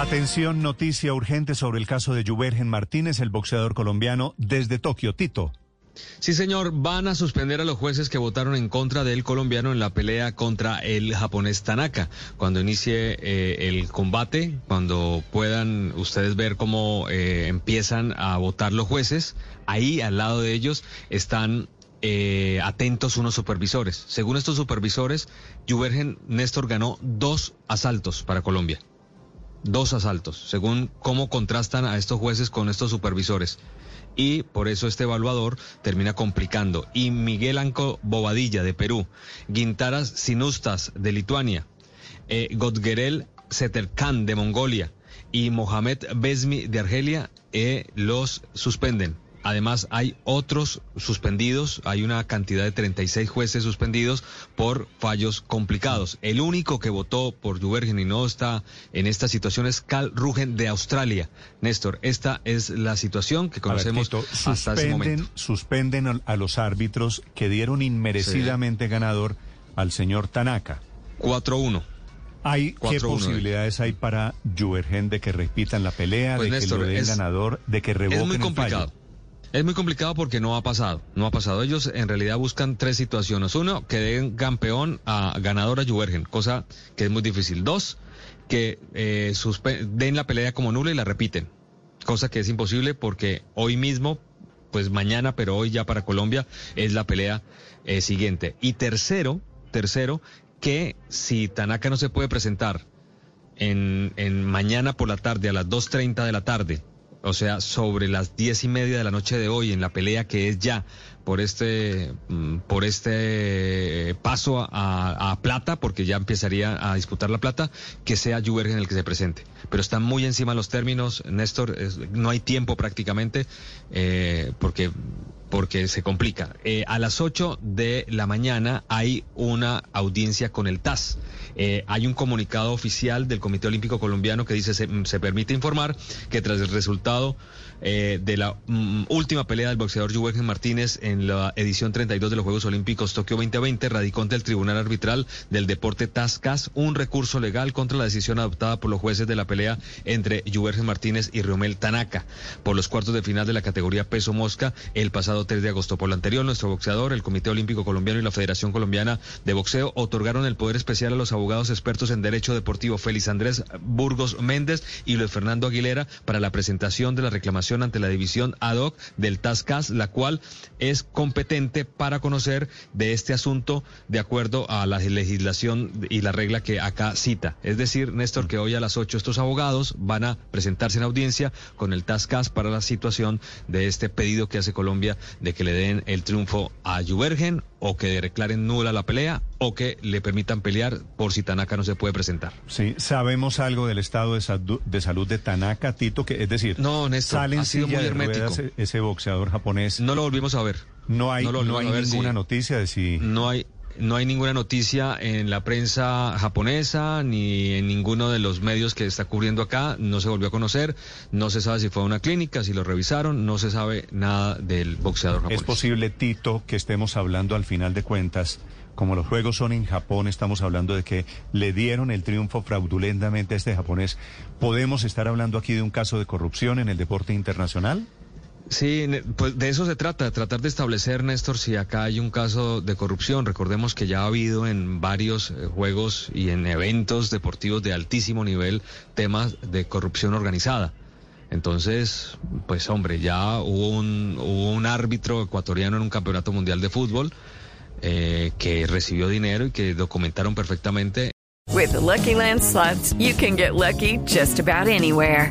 Atención, noticia urgente sobre el caso de Jubergen Martínez, el boxeador colombiano, desde Tokio. Tito. Sí, señor, van a suspender a los jueces que votaron en contra del colombiano en la pelea contra el japonés Tanaka. Cuando inicie eh, el combate, cuando puedan ustedes ver cómo eh, empiezan a votar los jueces, ahí al lado de ellos están eh, atentos unos supervisores. Según estos supervisores, Jubergen Néstor ganó dos asaltos para Colombia. Dos asaltos, según cómo contrastan a estos jueces con estos supervisores y por eso este evaluador termina complicando. Y Miguel Anco Bobadilla de Perú, Guintaras Sinustas de Lituania, eh, Godgerel Seterkan de Mongolia y Mohamed Besmi de Argelia eh, los suspenden. Además, hay otros suspendidos, hay una cantidad de 36 jueces suspendidos por fallos complicados. El único que votó por Jubergen y no está en esta situación es Cal Rugen de Australia. Néstor, esta es la situación que conocemos hasta ese momento. Suspenden a los árbitros que dieron inmerecidamente ganador al señor Tanaka. 4-1. ¿Hay, ¿Qué posibilidades hay para Jubergen de que repitan la pelea, pues, de que lo den ganador, de que revoquen es muy complicado. Es muy complicado porque no ha pasado, no ha pasado. Ellos en realidad buscan tres situaciones. Uno, que den campeón a ganador a Juergen, cosa que es muy difícil. Dos, que eh, den la pelea como nula y la repiten, cosa que es imposible porque hoy mismo, pues mañana, pero hoy ya para Colombia, es la pelea eh, siguiente. Y tercero, tercero, que si Tanaka no se puede presentar en, en mañana por la tarde a las 2.30 de la tarde, o sea, sobre las diez y media de la noche de hoy, en la pelea que es ya por este, mm, por este paso a, plata, porque ya empezaría a disputar la plata, que sea Jubergen el que se presente. Pero están muy encima los términos, Néstor, no hay tiempo prácticamente, eh, porque porque se complica. Eh, a las 8 de la mañana hay una audiencia con el TAS. Eh, hay un comunicado oficial del Comité Olímpico Colombiano que dice se, se permite informar que tras el resultado eh, de la mm, última pelea del boxeador Juventus Martínez en la edición 32 de los Juegos Olímpicos Tokio 2020, radicó ante el Tribunal Arbitral del Deporte Tascas un recurso legal contra la decisión adoptada por los jueces de la pelea entre Juventus Martínez y Riomel Tanaka por los cuartos de final de la categoría peso mosca el pasado 3 de agosto. Por lo anterior, nuestro boxeador, el Comité Olímpico Colombiano y la Federación Colombiana de Boxeo otorgaron el poder especial a los abogados expertos en derecho deportivo Félix Andrés Burgos Méndez y Luis Fernando Aguilera para la presentación de la reclamación ante la división ad hoc del TASCAS, la cual es competente para conocer de este asunto de acuerdo a la legislación y la regla que acá cita. Es decir, Néstor, que hoy a las 8 estos abogados van a presentarse en audiencia con el TASCAS para la situación de este pedido que hace Colombia de que le den el triunfo a Jubergen o que declaren nula la pelea o que le permitan pelear por si Tanaka no se puede presentar. Sí, sabemos algo del estado de, salud de Tanaka, Tito, que es decir, no, Néstor, ha sido muy hermético. ese boxeador japonés. No lo volvimos a ver. No hay, no, hay ninguna noticia de si... No hay, no hay ninguna noticia en la prensa japonesa ni en ninguno de los medios que está cubriendo acá. No se volvió a conocer. No se sabe si fue a una clínica, si lo revisaron. No se sabe nada del boxeador japonés. Es posible, Tito, que estemos hablando al final de cuentas. Como los juegos son en Japón, estamos hablando de que le dieron el triunfo fraudulentamente a este japonés. ¿Podemos estar hablando aquí de un caso de corrupción en el deporte internacional? Sí, pues de eso se trata, tratar de establecer, Néstor, si acá hay un caso de corrupción. Recordemos que ya ha habido en varios eh, juegos y en eventos deportivos de altísimo nivel temas de corrupción organizada. Entonces, pues hombre, ya hubo un, hubo árbitro ecuatoriano en un campeonato mundial de fútbol eh, que recibió dinero y que documentaron perfectamente. With Lucky Land you can get lucky just about anywhere.